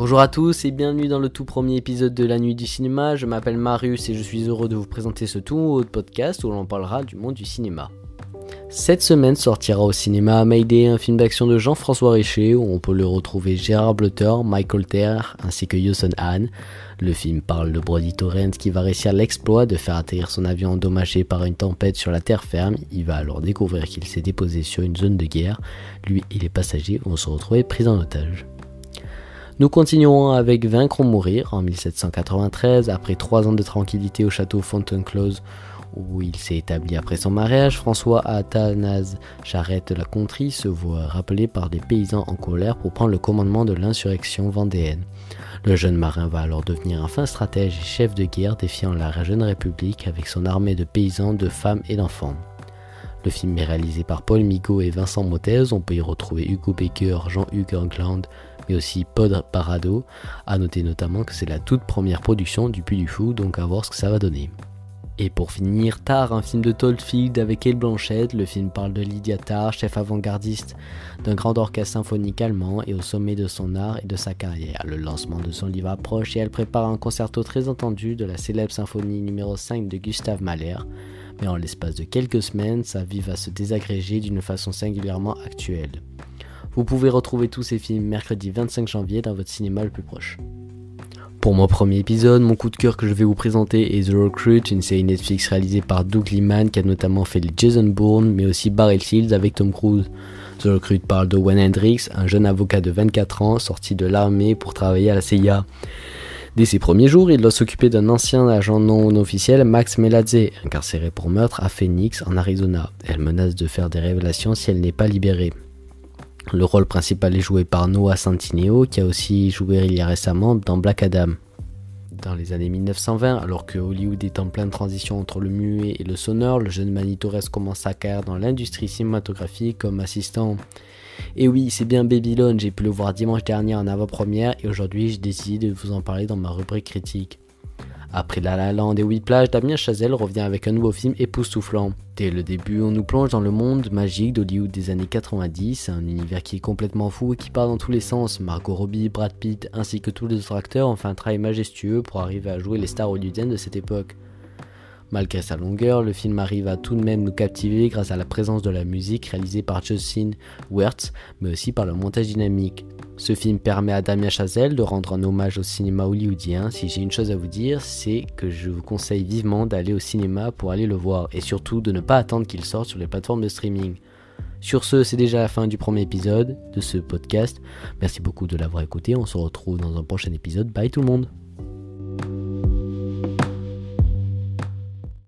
Bonjour à tous et bienvenue dans le tout premier épisode de la nuit du cinéma. Je m'appelle Marius et je suis heureux de vous présenter ce tout nouveau podcast où l'on parlera du monde du cinéma. Cette semaine sortira au cinéma Mayday, un film d'action de Jean-François Richer où on peut le retrouver Gérard Blutter, Michael Terre ainsi que Yoson Han. Le film parle de Brody Torrance qui va réussir l'exploit de faire atterrir son avion endommagé par une tempête sur la terre ferme. Il va alors découvrir qu'il s'est déposé sur une zone de guerre. Lui et les passagers vont se retrouver pris en otage. Nous continuons avec Vaincre ou mourir en 1793, après trois ans de tranquillité au château Fontainebleau où il s'est établi après son mariage, François Athanase Charette de la Contrie se voit rappelé par des paysans en colère pour prendre le commandement de l'insurrection vendéenne. Le jeune marin va alors devenir un fin stratège et chef de guerre défiant la jeune République avec son armée de paysans, de femmes et d'enfants. Le film est réalisé par Paul Migaud et Vincent Mottez. On peut y retrouver Hugo Baker, Jean-Hugues Angland, mais aussi Pod Parado. A noter notamment que c'est la toute première production du Puy du Fou, donc à voir ce que ça va donner. Et pour finir, Tar, un film de Toldfield avec Elle Blanchette. Le film parle de Lydia Tar, chef avant-gardiste d'un grand orchestre symphonique allemand et au sommet de son art et de sa carrière. Le lancement de son livre approche et elle prépare un concerto très entendu de la célèbre symphonie numéro 5 de Gustave Mahler. Mais en l'espace de quelques semaines, sa vie va se désagréger d'une façon singulièrement actuelle. Vous pouvez retrouver tous ces films mercredi 25 janvier dans votre cinéma le plus proche. Pour mon premier épisode, mon coup de cœur que je vais vous présenter est The Recruit, une série Netflix réalisée par Doug Liman qui a notamment fait les Jason Bourne mais aussi Battlefield avec Tom Cruise. The Recruit parle de Wayne Hendricks, un jeune avocat de 24 ans sorti de l'armée pour travailler à la CIA. Dès ses premiers jours, il doit s'occuper d'un ancien agent non officiel, Max Meladze, incarcéré pour meurtre à Phoenix, en Arizona. Elle menace de faire des révélations si elle n'est pas libérée. Le rôle principal est joué par Noah Centineo, qui a aussi joué il y a récemment dans Black Adam. Dans les années 1920, alors que Hollywood est en pleine transition entre le muet et le sonore, le jeune Manny Torres commence sa carrière dans l'industrie cinématographique comme assistant. Et oui, c'est bien Babylon, j'ai pu le voir dimanche dernier en avant-première et aujourd'hui j'ai décidé de vous en parler dans ma rubrique critique. Après La La Land et Whiplash, Damien Chazelle revient avec un nouveau film époustouflant. Dès le début, on nous plonge dans le monde magique d'Hollywood des années 90, un univers qui est complètement fou et qui part dans tous les sens. Margot Robbie, Brad Pitt ainsi que tous les autres acteurs ont fait un travail majestueux pour arriver à jouer les stars hollywoodiennes de cette époque. Malgré sa longueur, le film arrive à tout de même nous captiver grâce à la présence de la musique réalisée par Justin Wertz, mais aussi par le montage dynamique. Ce film permet à Damien Chazelle de rendre un hommage au cinéma hollywoodien. Si j'ai une chose à vous dire, c'est que je vous conseille vivement d'aller au cinéma pour aller le voir et surtout de ne pas attendre qu'il sorte sur les plateformes de streaming. Sur ce, c'est déjà la fin du premier épisode de ce podcast. Merci beaucoup de l'avoir écouté. On se retrouve dans un prochain épisode. Bye tout le monde.